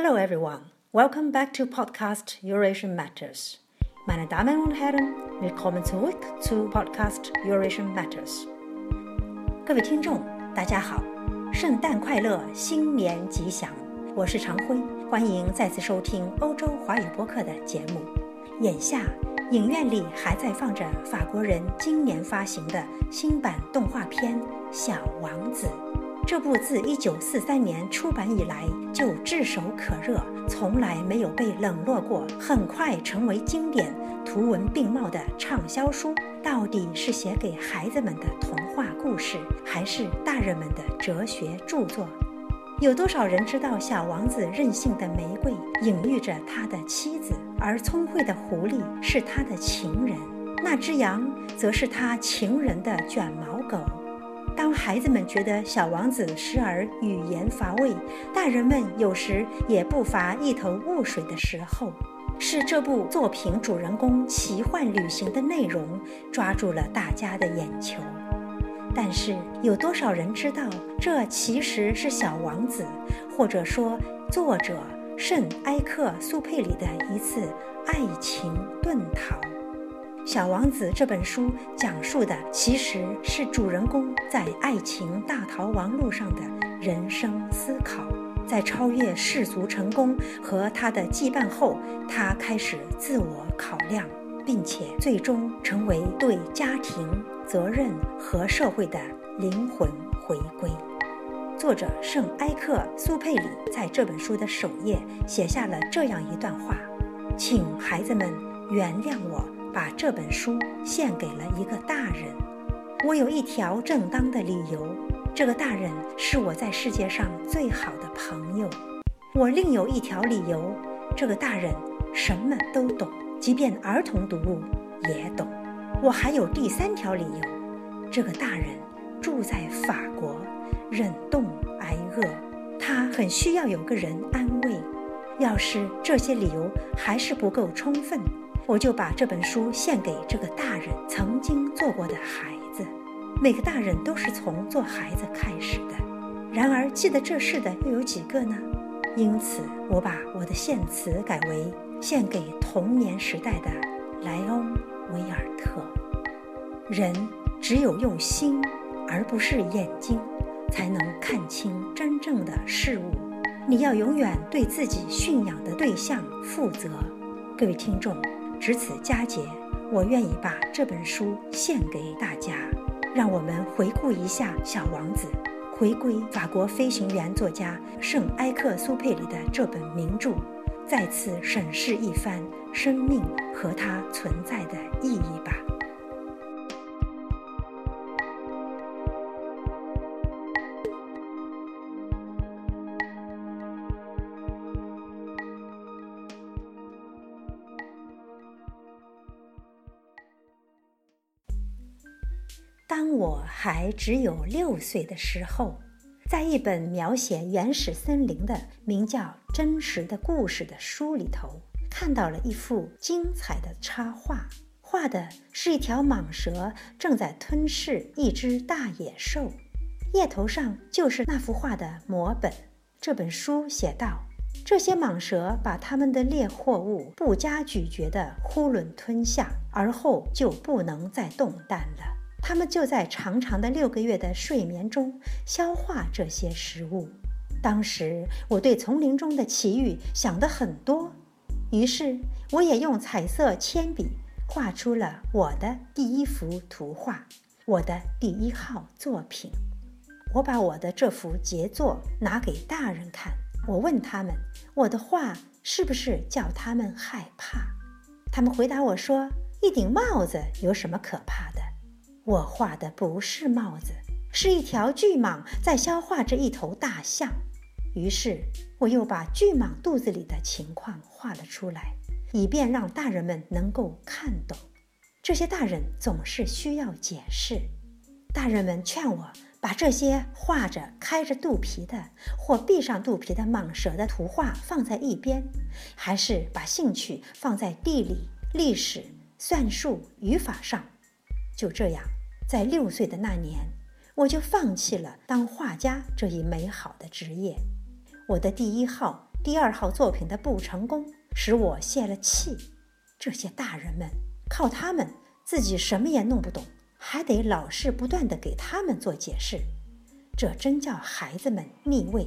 Hello everyone, welcome back to podcast Eurasian Matters. Meine Damen und Herren, willkommen zurück zu podcast Eurasian Matters. 各位听众，大家好，圣诞快乐，新年吉祥！我是常辉，欢迎再次收听欧洲华语播客的节目。眼下，影院里还在放着法国人今年发行的新版动画片《小王子》。这部自1943年出版以来就炙手可热、从来没有被冷落过、很快成为经典、图文并茂的畅销书，到底是写给孩子们的童话故事，还是大人们的哲学著作？有多少人知道小王子任性的玫瑰隐喻着他的妻子，而聪慧的狐狸是他的情人，那只羊则是他情人的卷毛狗？当孩子们觉得小王子时而语言乏味，大人们有时也不乏一头雾水的时候，是这部作品主人公奇幻旅行的内容抓住了大家的眼球。但是有多少人知道，这其实是小王子，或者说作者圣埃克苏佩里的一次爱情遁逃？《小王子》这本书讲述的其实是主人公在爱情大逃亡路上的人生思考。在超越世俗成功和他的羁绊后，他开始自我考量，并且最终成为对家庭责任和社会的灵魂回归。作者圣埃克苏佩里在这本书的首页写下了这样一段话：“请孩子们原谅我。”把这本书献给了一个大人，我有一条正当的理由。这个大人是我在世界上最好的朋友。我另有一条理由，这个大人什么都懂，即便儿童读物也懂。我还有第三条理由，这个大人住在法国，忍冻挨饿，他很需要有个人安慰。要是这些理由还是不够充分。我就把这本书献给这个大人曾经做过的孩子。每个大人都是从做孩子开始的，然而记得这事的又有几个呢？因此，我把我的献词改为献给童年时代的莱翁·维尔特。人只有用心，而不是眼睛，才能看清真正的事物。你要永远对自己驯养的对象负责。各位听众。值此佳节，我愿意把这本书献给大家，让我们回顾一下《小王子》，回归法国飞行员作家圣埃克苏佩里的这本名著，再次审视一番生命和它存在的意义吧。当我还只有六岁的时候，在一本描写原始森林的名叫《真实的故事》的书里头，看到了一幅精彩的插画，画的是一条蟒蛇正在吞噬一只大野兽，页头上就是那幅画的摹本。这本书写道：这些蟒蛇把它们的猎获物不加咀嚼地囫囵吞下，而后就不能再动弹了。他们就在长长的六个月的睡眠中消化这些食物。当时我对丛林中的奇遇想得很多，于是我也用彩色铅笔画出了我的第一幅图画，我的第一号作品。我把我的这幅杰作拿给大人看，我问他们：“我的画是不是叫他们害怕？”他们回答我说：“一顶帽子有什么可怕的？”我画的不是帽子，是一条巨蟒在消化着一头大象。于是，我又把巨蟒肚子里的情况画了出来，以便让大人们能够看懂。这些大人总是需要解释。大人们劝我把这些画着开着肚皮的或闭上肚皮的蟒蛇的图画放在一边，还是把兴趣放在地理、历史、算术、语法上。就这样。在六岁的那年，我就放弃了当画家这一美好的职业。我的第一号第二号作品的不成功，使我泄了气。这些大人们靠他们自己什么也弄不懂，还得老是不断的给他们做解释，这真叫孩子们逆位。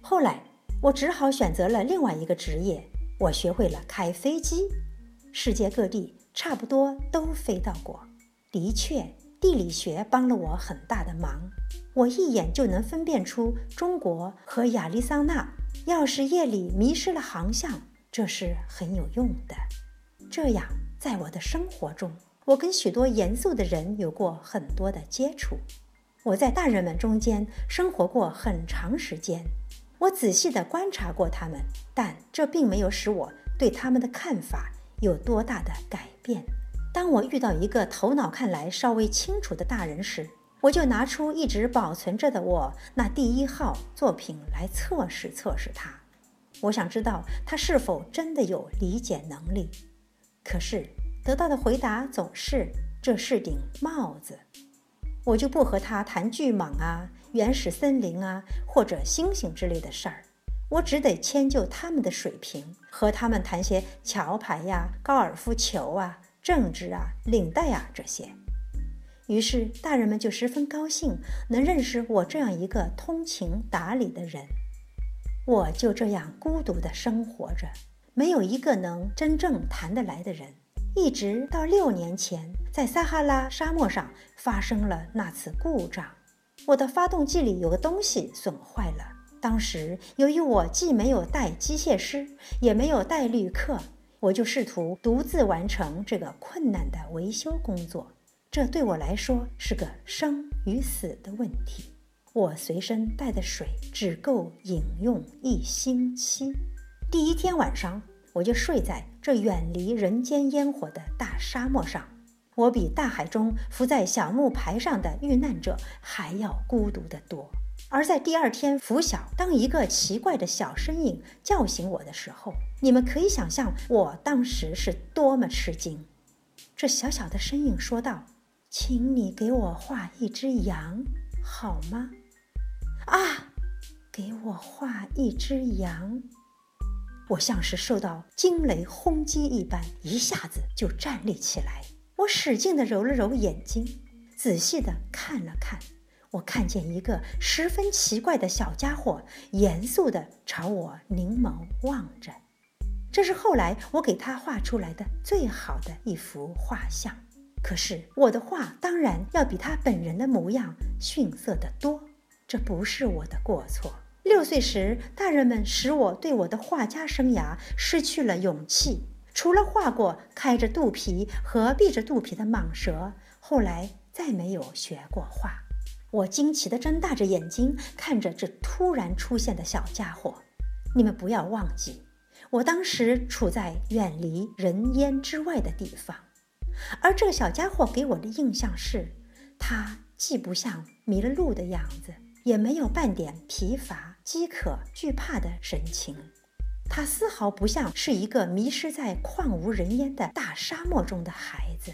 后来我只好选择了另外一个职业，我学会了开飞机，世界各地差不多都飞到过。的确，地理学帮了我很大的忙，我一眼就能分辨出中国和亚利桑那。要是夜里迷失了航向，这是很有用的。这样，在我的生活中，我跟许多严肃的人有过很多的接触。我在大人们中间生活过很长时间，我仔细地观察过他们，但这并没有使我对他们的看法有多大的改变。当我遇到一个头脑看来稍微清楚的大人时，我就拿出一直保存着的我那第一号作品来测试测试他，我想知道他是否真的有理解能力。可是得到的回答总是这是顶帽子，我就不和他谈巨蟒啊、原始森林啊或者星星之类的事儿，我只得迁就他们的水平，和他们谈些桥牌呀、高尔夫球啊、政治啊、领带啊这些。于是，大人们就十分高兴能认识我这样一个通情达理的人。我就这样孤独地生活着，没有一个能真正谈得来的人。一直到六年前，在撒哈拉沙漠上发生了那次故障，我的发动机里有个东西损坏了。当时由于我既没有带机械师，也没有带旅客，我就试图独自完成这个困难的维修工作。这对我来说是个生与死的问题。我随身带的水只够饮用一星期。第一天晚上，我就睡在这远离人间烟火的大沙漠上。我比大海中浮在小木牌上的遇难者还要孤独得多。而在第二天拂晓，当一个奇怪的小身影叫醒我的时候，你们可以想象我当时是多么吃惊。这小小的身影说道。请你给我画一只羊，好吗？啊，给我画一只羊！我像是受到惊雷轰击一般，一下子就站立起来。我使劲地揉了揉眼睛，仔细地看了看。我看见一个十分奇怪的小家伙，严肃地朝我凝眸望着。这是后来我给他画出来的最好的一幅画像。可是我的画当然要比他本人的模样逊色得多，这不是我的过错。六岁时，大人们使我对我的画家生涯失去了勇气。除了画过开着肚皮和闭着肚皮的蟒蛇，后来再没有学过画。我惊奇地睁大着眼睛看着这突然出现的小家伙。你们不要忘记，我当时处在远离人烟之外的地方。而这个小家伙给我的印象是，他既不像迷了路的样子，也没有半点疲乏、饥渴、惧怕的神情。他丝毫不像是一个迷失在旷无人烟的大沙漠中的孩子。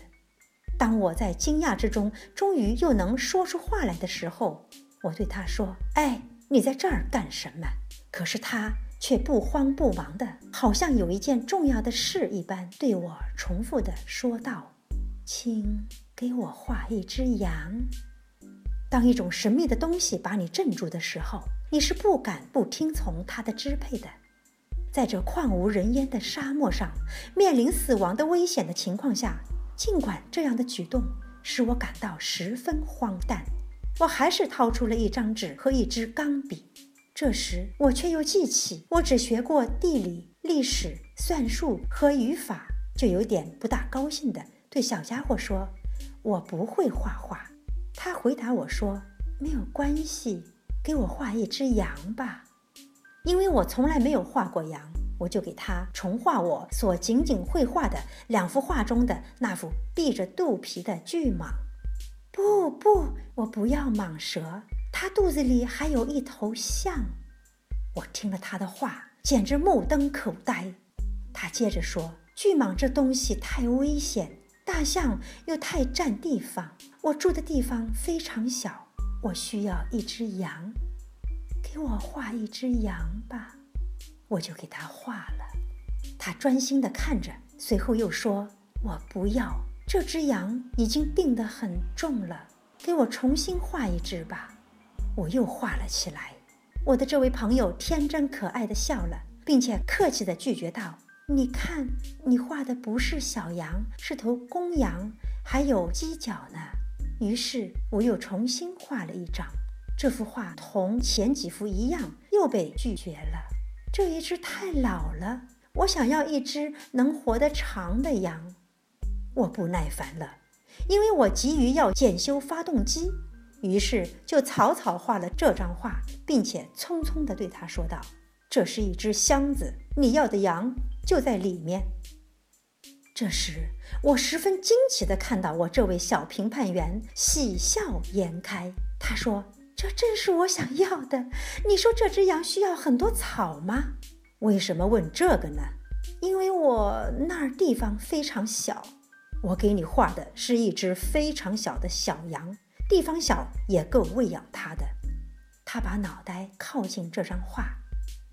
当我在惊讶之中，终于又能说出话来的时候，我对他说：“哎，你在这儿干什么？”可是他却不慌不忙的，好像有一件重要的事一般，对我重复的说道。请给我画一只羊。当一种神秘的东西把你镇住的时候，你是不敢不听从它的支配的。在这旷无人烟的沙漠上，面临死亡的危险的情况下，尽管这样的举动使我感到十分荒诞，我还是掏出了一张纸和一支钢笔。这时，我却又记起我只学过地理、历史、算术和语法，就有点不大高兴的。对小家伙说：“我不会画画。”他回答我说：“没有关系，给我画一只羊吧。”因为我从来没有画过羊，我就给他重画我所仅仅绘画的两幅画中的那幅闭着肚皮的巨蟒。不不，我不要蟒蛇，它肚子里还有一头象。我听了他的话，简直目瞪口呆。他接着说：“巨蟒这东西太危险。”大象又太占地方，我住的地方非常小，我需要一只羊，给我画一只羊吧。我就给他画了。他专心地看着，随后又说：“我不要，这只羊已经病得很重了，给我重新画一只吧。”我又画了起来。我的这位朋友天真可爱地笑了，并且客气地拒绝道：“你看，你画的不是小羊，是头公羊，还有犄角呢。”于是我又重新画了一张，这幅画同前几幅一样，又被拒绝了。这一只太老了，我想要一只能活得长的羊。我不耐烦了，因为我急于要检修发动机。于是就草草画了这张画，并且匆匆地对他说道：“这是一只箱子，你要的羊就在里面。”这时，我十分惊奇地看到我这位小评判员喜笑颜开。他说：“这正是我想要的。你说这只羊需要很多草吗？为什么问这个呢？因为我那儿地方非常小。我给你画的是一只非常小的小羊。”地方小也够喂养它的。它把脑袋靠近这张画，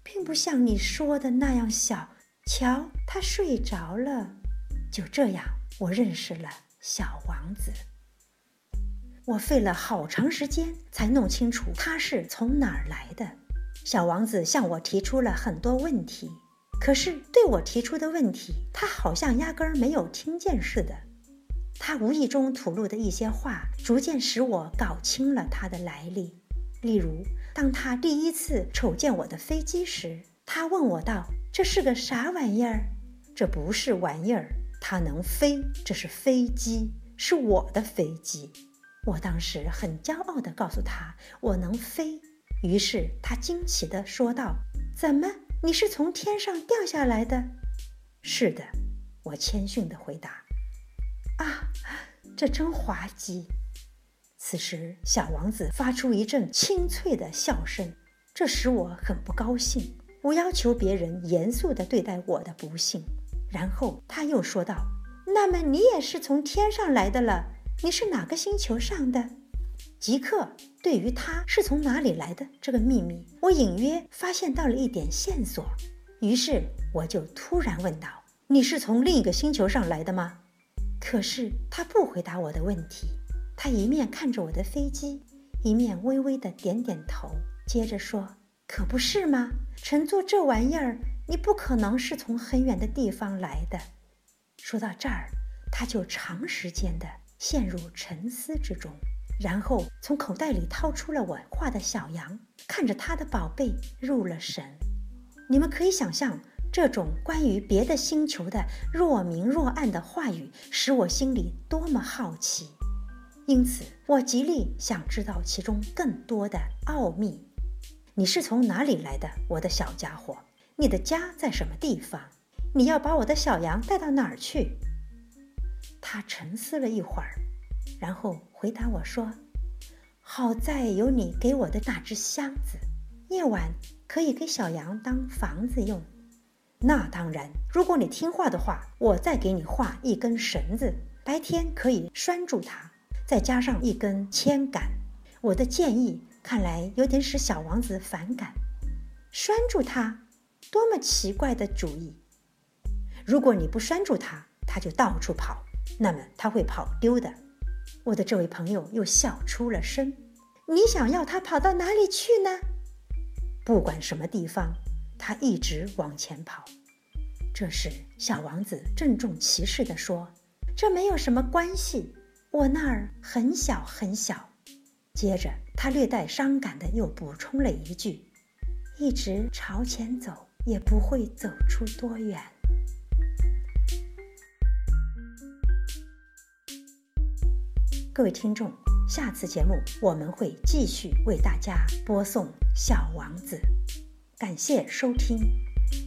并不像你说的那样小。瞧，它睡着了。就这样，我认识了小王子。我费了好长时间才弄清楚他是从哪儿来的。小王子向我提出了很多问题，可是对我提出的问题，他好像压根儿没有听见似的。他无意中吐露的一些话，逐渐使我搞清了他的来历。例如，当他第一次瞅见我的飞机时，他问我道：“这是个啥玩意儿？”“这不是玩意儿，它能飞，这是飞机，是我的飞机。”我当时很骄傲地告诉他：“我能飞。”于是他惊奇地说道：“怎么，你是从天上掉下来的？”“是的。”我谦逊地回答。啊，这真滑稽！此时，小王子发出一阵清脆的笑声，这使我很不高兴。我要求别人严肃地对待我的不幸。然后他又说道：“那么你也是从天上来的了？你是哪个星球上的？”即刻，对于他是从哪里来的这个秘密，我隐约发现到了一点线索。于是，我就突然问道：“你是从另一个星球上来的吗？”可是他不回答我的问题，他一面看着我的飞机，一面微微的点点头，接着说：“可不是吗？乘坐这玩意儿，你不可能是从很远的地方来的。”说到这儿，他就长时间的陷入沉思之中，然后从口袋里掏出了我画的小羊，看着他的宝贝入了神。你们可以想象。这种关于别的星球的若明若暗的话语，使我心里多么好奇，因此我极力想知道其中更多的奥秘。你是从哪里来的，我的小家伙？你的家在什么地方？你要把我的小羊带到哪儿去？他沉思了一会儿，然后回答我说：“好在有你给我的那只箱子，夜晚可以给小羊当房子用。”那当然，如果你听话的话，我再给你画一根绳子，白天可以拴住它，再加上一根铅杆。我的建议看来有点使小王子反感。拴住它，多么奇怪的主意！如果你不拴住它，它就到处跑，那么它会跑丢的。我的这位朋友又笑出了声。你想要它跑到哪里去呢？不管什么地方。他一直往前跑。这时，小王子郑重其事地说：“这没有什么关系，我那儿很小很小。”接着，他略带伤感地又补充了一句：“一直朝前走，也不会走出多远。”各位听众，下次节目我们会继续为大家播送《小王子》。感谢收听，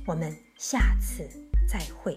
我们下次再会。